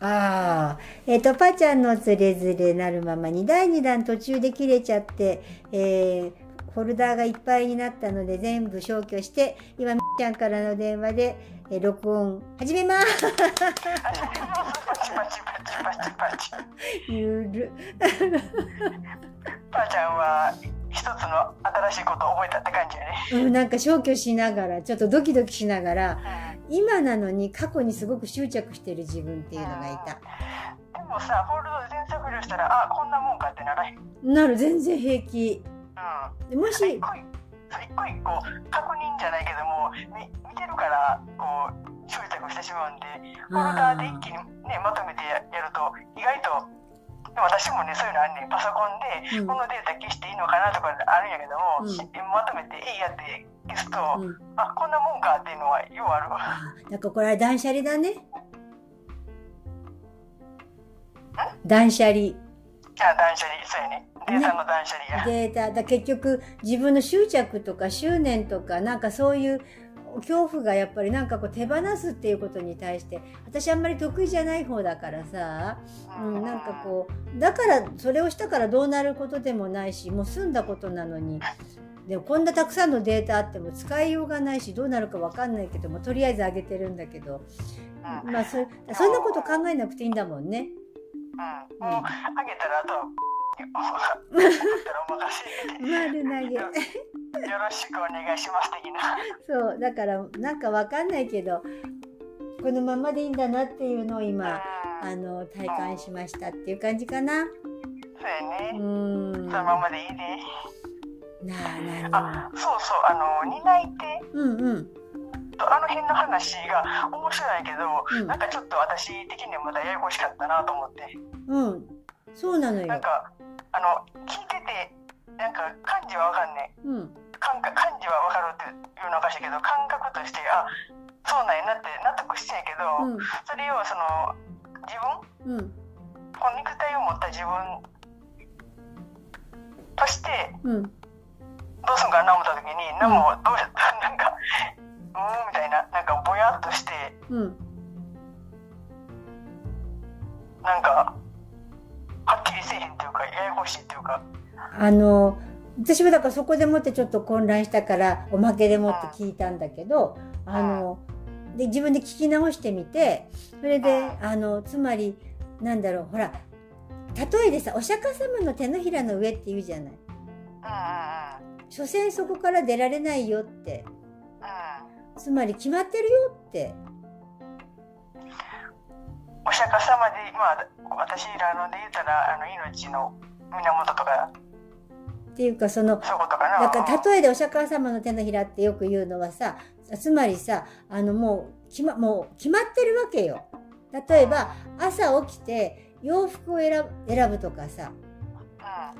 ああ、えっ、と、パちゃんのつれづれなるままに第2弾途中で切れちゃって、えーフォルダーがいっぱいになったので全部消去して、今、みっちゃんからの電話で、えー録音始めます。パチパチパチパチパチ。ゆる。ばあちゃんは一つの新しいことを覚えたって感じやね。うん、なんか消去しながら、ちょっとドキドキしながら、うん今なのに過去にすごく執着してる自分っていうのがいた。でもさ、フォールド全削除したら、あ、こんなもんかってならへん。うん。なる、全然平気。でも一し個、一個一個確認じゃないけども、み見てるから、こう、執着してしまうんで、フォルダーで一気にね、まとめてややると、意外と、でも私もね、そういうのあんねん。パソコンで、うんこのデータ消していいのかなとかあるんやけども、うんしまとめて、えいやって消すと、うん、あ、こんなもんかっていうのはようあるなんかこれは断捨離だね。断捨離。あ、断捨離、そうやね。データの断捨離や。データだ結局自分の執着とか執念とかなんかそういう恐怖がやっぱりなんかこう手放すっていうことに対して私あんまり得意じゃない方だからさ、うん、なんかこうだからそれをしたからどうなることでもないしもう済んだことなのにでもこんなたくさんのデータあっても使いようがないしどうなるかわかんないけどもとりあえず上げてるんだけど、うん、まあそそんなこと考えなくていいんだもんね。うん、もう、あげたら、あとは、送ったらお任せ。丸投げよろしくお願いします、的な。そうだからなんかわかんないけどこのままでいいんだなっていうのを今うんあの体感しましたっていう感じかな。そうやうね。ーん。そのままでいいね。なあなあ、そうそう、あの、担い手うんうんとあの辺の話が面白いけど、うんなんかちょっと私的にはまだややこしかったなと思って。うんそうなのよなん。か、あの、聞いてて、なんか漢字はわかんねえ。うん。感覚漢字はわかるっていうのおかしいけど感覚としてあそうなんやなって納得してんやけど、うん。それをその自分？うん。この肉体を持った自分としてうん。どうすんかな思った時に何もどうし なんか うーんみたいななんかぼやっとしてうんあの私はだからそこでもってちょっと混乱したからおまけでもって聞いたんだけどあので自分で聞き直してみてそれであのつまりなんだろうほら例えでさお釈迦様の手のひらの上って言うじゃない。所詮そこから出られないよって。うんつまり決まってるよって。お釈迦様でまあ私らので言ったらあの命の源とかっていうかそのそういうことかな。だから例えでお釈迦様の手のひらってよく言うのはさつまりさあのもう決まもう決まってるわけよ。例えば朝起きて洋服を選ぶ選ぶとかさ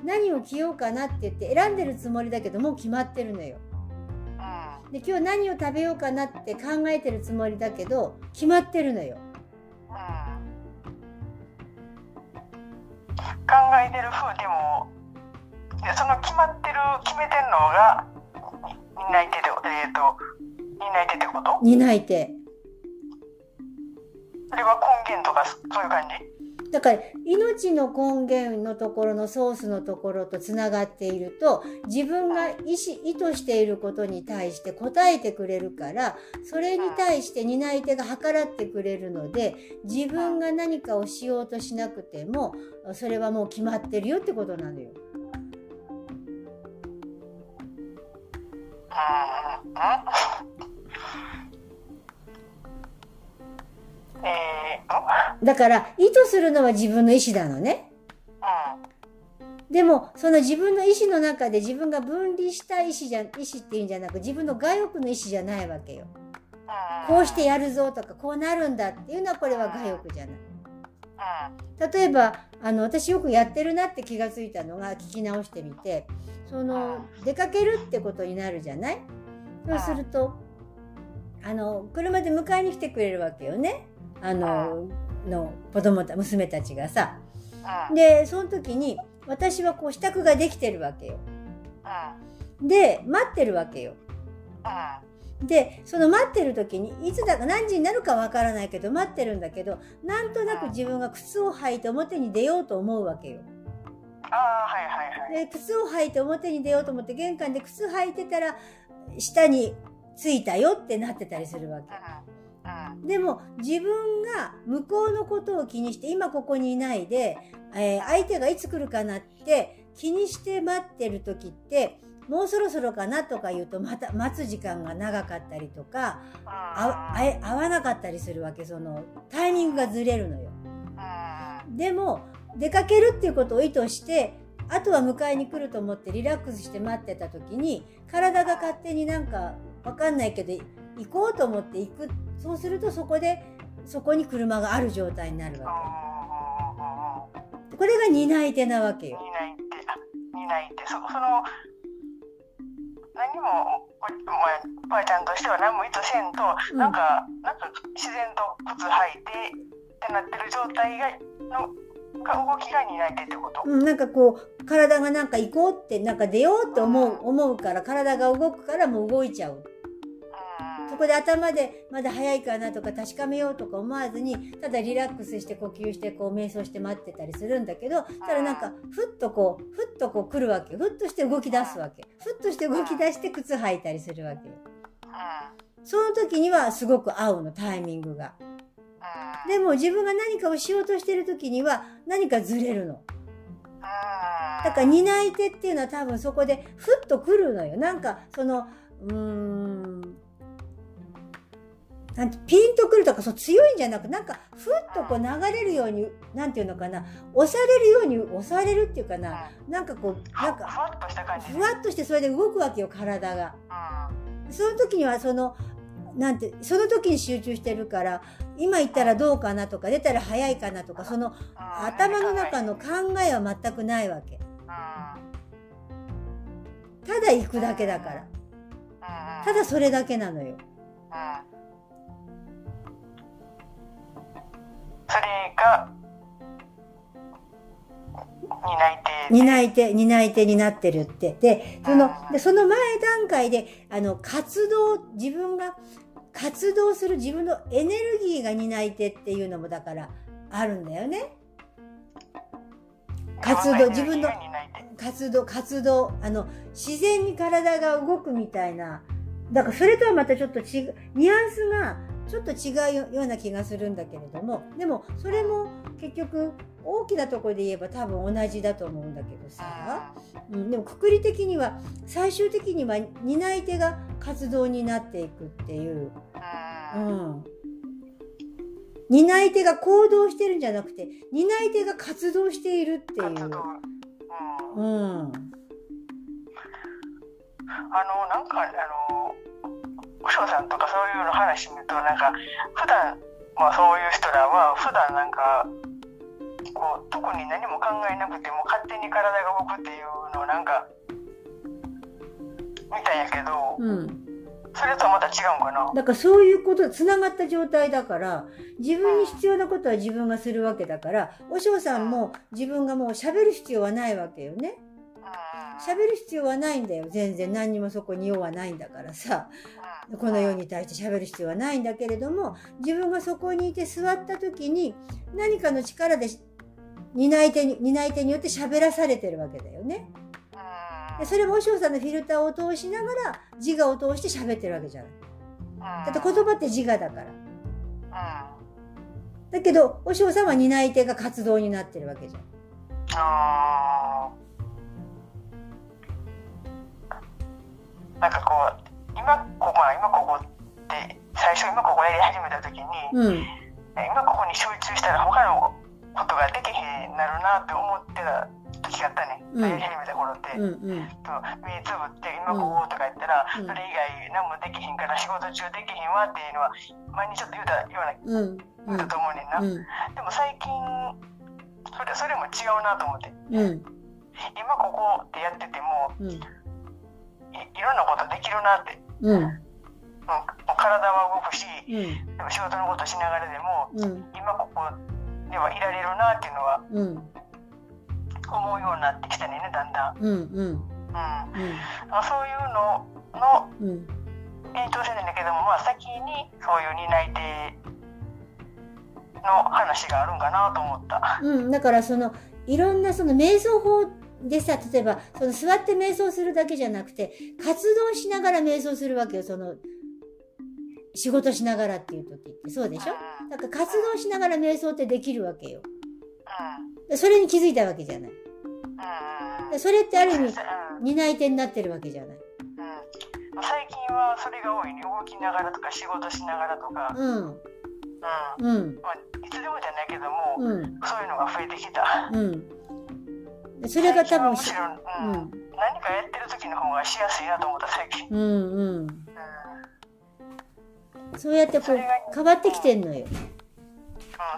うん。何を着ようかなって言って選んでるつもりだけどもう決まってるのよ。うん。で今日何を食べようかなって考えてるつもりだけど決まってるのよ。考えてる風でもでその決まってる決めてるのが担い手でえっ、と担い手ってこと？担い手それは根源とかそそういう感じ？だから命の根源のところのソースのところとつながっていると自分が意思意図していることに対して答えてくれるからそれに対して担い手が計らってくれるので自分が何かをしようとしなくてもそれはもう決まってるよってことなのよ。だから意図するのは自分の意思なのね。でもその自分の意思の中で自分が分離した意思じゃ意思っていうんじゃなく自分の外欲の意思じゃないわけよ。こうしてやるぞとかこうなるんだっていうのはこれは外欲じゃない。うん例えばあの私よくやってるなって気がついたのが聞き直してみてその出かけるってことになるじゃない？そうするとあの車で迎えに来てくれるわけよね。あのの子供た娘たちがさ。うんでその時に私はこう支度ができてるわけよ。うんで待ってるわけよ。うんでその待ってる時にいつだか何時になるかわからないけど待ってるんだけどなんとなく自分が靴を履いて表に出ようと思うわけよ。ああはいはいはいで靴を履いて表に出ようと思って玄関で靴履いてたら下に着いたよってなってたりするわけ。でも自分が向こうのことを気にして今ここにいないで、えー相手がいつ来るかなって気にして待ってる時ってもうそろそろかなとか言うとまた待つ時間が長かったりとかああえ合わなかったりするわけ。そのタイミングがずれるのよ。うんでも出かけるっていうことを意図してあとは迎えに来ると思ってリラックスして待ってた時に体が勝手になんかわかんないけど行こうと思って行く。そうするとそこでそこに車がある状態になるわけ。これが担い手なわけよ。担い手あ担い手。そその何もおおばあちゃんとしては何も意図せんと、うん。なんかなんか自然と靴履いてってなってる状態がのが動きが担い手ってこと、うん、なんかこう体がなんか行こうってなんか出ようって思う思うから体が動くからもう動いちゃう。こで頭でまだ早いかなとか確かめようとか思わずにただリラックスして呼吸してこう瞑想して待ってたりするんだけどたらなんかふっとこうふっとこう来るわけよ。ふっとして動き出すわけふっとして動き出して靴履いたりするわけよ。その時にはすごく合うのタイミングが。うんでも自分が何かをしようとしてる時には何かずれるの。だから担い手っていうのは多分そこでふっと来るのよ。なんかそのうーんなんてピンとくるとかそう強いんじゃなくなんかふっとこう流れるようになんていうのかな押されるように押されるっていうかななんかこうふなんかふわっとした感じふわっとしてそれで動くわけよ体が。その時にはそのなんてその時に集中してるから今行ったらどうかなとか出たら早いかなとかその頭の中の考えは全くないわけ。ただ行くだけだから。ただそれだけなのよ。それが担い手担い手、担い手になってるって。で、その、でその前段階で、あの、活動、自分が活動する自分のエネルギーが担い手っていうのもだからあるんだよね。活動自分の活動、活動、あの、自然に体が動くみたいな。だからそれとはまたちょっと違う、ニュアンスがちょっと違うような気がするんだけれども、でもそれも結局大きなところで言えば多分同じだと思うんだけどさ、うん、でもくくり的には最終的には担い手が活動になっていくっていう、うん。担い手が行動してるんじゃなくて、担い手が活動しているっていう。うん。あのなんかあのお嬢さんとかそういうの話見るとなんか普段まあそういう人らは普段なんかこう特に何も考えなくても勝手に体が動くっていうのをなんか見たんやけどうん。それとはまた違うんかな？だからそういうこと、つながった状態だから、自分に必要なことは自分がするわけだから、お嬢さんも自分がもう喋る必要はないわけよね。喋る必要はないんだよ。全然何にもそこに用はないんだからさ。この世に対して喋る必要はないんだけれども、自分がそこにいて座った時に何かの力で担い手に、担い手によって喋らされてるわけだよね。でそれもお嬢さんのフィルターを通しながら自我を通して喋ってるわけじゃない。だって言葉って自我だから。だけど、お嬢さんは担い手が活動になってるわけじゃん。なんかこう今ここまあ今ここって最初今ここやり始めた時に、うん。今ここに集中したら他のことができへんなるなって思ってた時があったね、うんやり始めた頃って、うんうん。と目つぶって今こことか言ったら、うんそれ以外何もできへんから仕事中できへんわっていうのは前にちょっと言うたようなうん。言うたと思うねんな、うん。でも最近それそれも違うなと思ってうん。今ここってやっててもうん。いいろんなことできるなって、うん。体は動くしうん。でも仕事のことしながらでもうん。今ここではいられるなっていうのはうん。思うようになってきたねだんだん、うん。うん。うん、あそういうののうん。延長線なんだけども、まあ、先にそういう担い手の話があるんかなと思った。うん、だからそのいろんなその瞑想法でさ例えばその座って瞑想するだけじゃなくて活動しながら瞑想するわけよその仕事しながらっていう時って。そうでしょ？だから活動しながら瞑想ってできるわけよ。うんでそれに気づいたわけじゃない。それってある意味う。ん担い手になってるわけじゃない。うん。最近はそれが多いね。動きながらとか仕事しながらとか、うん。うん。うん。まあ、いつでもじゃないけども、うん。そういうのが増えてきた。うん。でそれが多分うん。うん。何かやってる時の方がしやすいなと思った最近。うんうん。うん。そうやってこう変わってきてんのよ。うん、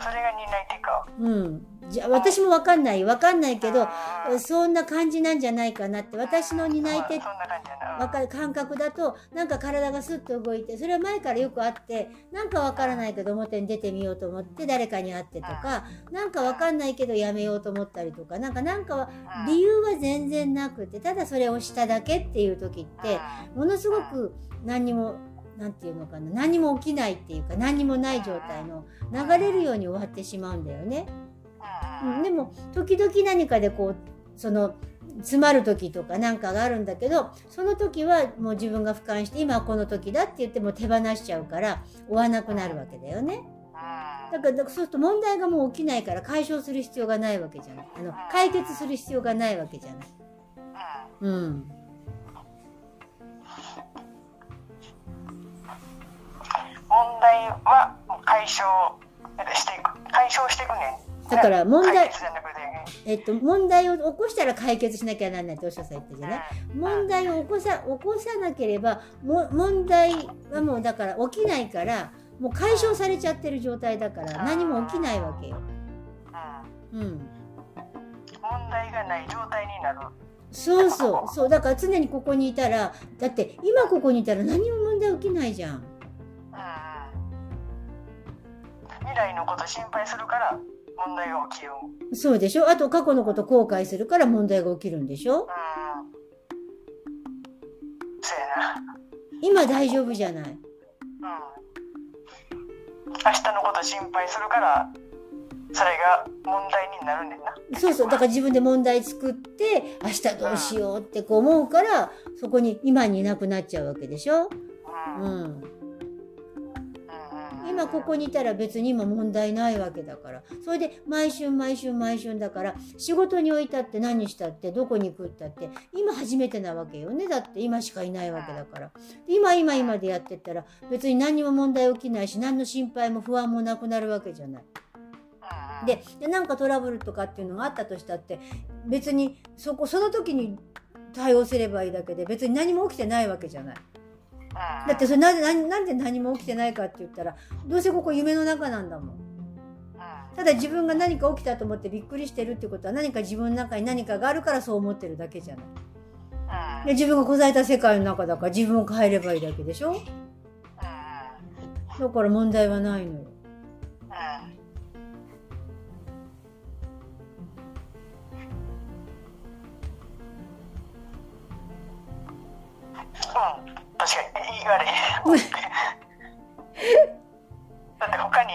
それが担い手か。うん。じゃあ私もわかんない。わかんないけどうん。そんな感じなんじゃないかなって。私の担い手そんな感じやな。わかる感覚だとなんか体がスッと動いてそれは前からよくあってなんかわからないけど表に出てみようと思って誰かに会ってとかなんかわかんないけどやめようと思ったりとかなんかなんかはうん理由は全然なくてただそれをしただけっていう時ってものすごく何にもなんていうのかな何にも起きないっていうか何にもない状態の流れるように終わってしまうんだよね。うんうん、でも時々何かでこうその詰まる時とかなんかがあるんだけどその時はもう自分が俯瞰して今はこの時だって言っても手放しちゃうから追わなくなるわけだよね。だからそうすると問題がもう起きないから解消する必要がないわけじゃない。あの解決する必要がないわけじゃない。うんうん。問題は解消していく解消していくねんだから問題えっと、問題を起こしたら解決しなきゃならない。っておっしゃったじゃない問題を起こさ起こさなければも問題はもうだから起きないからもう解消されちゃってる状態だから何も起きないわけよ。うん。うん、問題がない状態になる。そうそう。そうだから常にここにいたらだって今ここにいたら何も問題起きないじゃんうん。未来のこと心配するから問題が起きるう。んそうでしょ？あと過去のこと後悔するから問題が起きるんでしょ？そうやな。今大丈夫じゃない？うん。明日のこと心配するからそれが問題になるんだよな。そうそう。だから自分で問題作って明日どうしようってこう思うからそこに今にいなくなっちゃうわけでしょ、うんうん。うん、今ここにいたら別に今問題ないわけだからそれで毎週毎週毎週だから仕事に置いたって何したってどこに行くったって今初めてなわけよねだって今しかいないわけだから今今今でやってったら別に何にも問題起きないし何の心配も不安もなくなるわけじゃない。ででなんかトラブルとかっていうのがあったとしたって別にそこその時に対応すればいいだけで別に何も起きてないわけじゃない。だってそれなぜなんなんで何も起きてないかって言ったらどうせここ夢の中なんだもん。ただ自分が何か起きたと思ってびっくりしてるってことは何か自分の中に何かがあるからそう思ってるだけじゃない。で自分がこざえた世界の中だから自分を変えればいいだけでしょ。だから問題はないのよ。かに言われ だって他に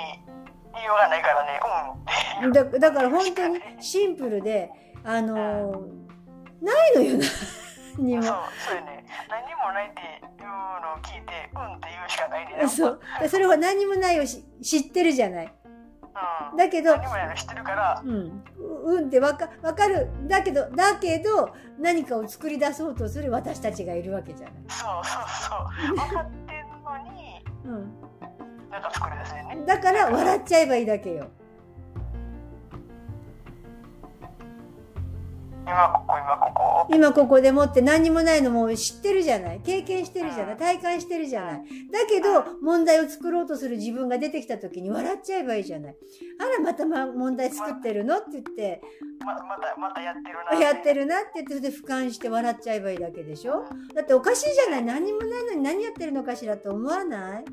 言いようがないからね。うん。だだから本当にシンプルであのーないのよな。何にも。そうそうやね。何にもないっていうのを聞いてうんって言うしかないねそう。でそれは何にもないをし知ってるじゃない。うん、だけど何にもないの知ってるからうんううんってわかわかる。だけどだけど何かを作り出そうとする私たちがいるわけじゃない、そうそうそう。分かってんのにうなんか作り出せね。ん、だから笑っちゃえばいいだけよ今ここ今ここ。今ここでもって何にもないのも知ってるじゃない。経験してるじゃない。体感してるじゃない。だけど問題を作ろうとする自分が出てきた時に笑っちゃえばいいじゃない。あらまた、ま、問題作ってるの？って言って。ままたまたやってるなやってるなって言ってそれで俯瞰して笑っちゃえばいいだけでしょ？だっておかしいじゃない。何にもないのに何やってるのかしらと思わない？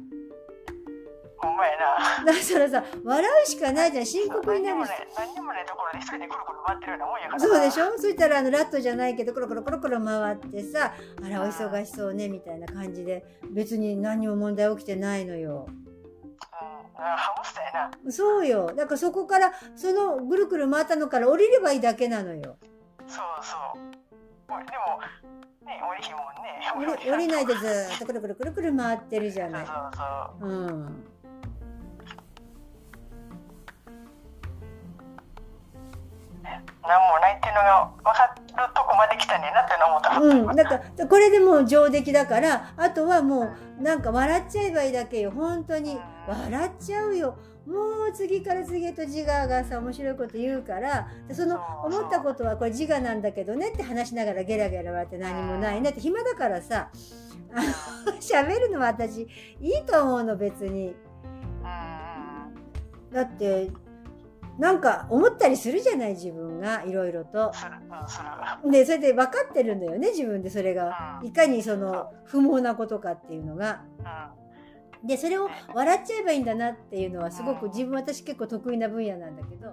ほんまやな。だからさ、笑うしかないじゃん。深刻になるし。何にもないところで一人でくるくる回ってるようなもんやからな。そうでしょ？そしたらあのラットじゃないけどコロコロコロコロ回ってさあらお忙しそうねみたいな感じで別に何にも問題起きてないのよ。そうよだからそこからそのぐるぐる回ったのから降りればいいだけなのよそうそう。でも、ね、降りひんもんね。降りないでずーっとくるくるくるくる回ってるじゃないそうそうそう。うん何もないっていうのが分かるとこまで来たねんなって思った。うん、だからこれでもう上出来だからあとはもうなんか笑っちゃえばいいだけよ。本当に。笑っちゃうよ。もう次から次へと自我がさ面白いこと言うから。でその思ったことはこれ自我なんだけどねって話しながらゲラゲラ笑って何もないねって。暇だからさ喋るのは私いいと思うの別に。うん。だってなんか思ったりするじゃない自分がいろいろと。でそれで分かってるんだよね自分でそれが。いかにその不毛なことかっていうのが。うん。でそれを笑っちゃえばいいんだなっていうのはすごく自分私結構得意な分野なんだけど。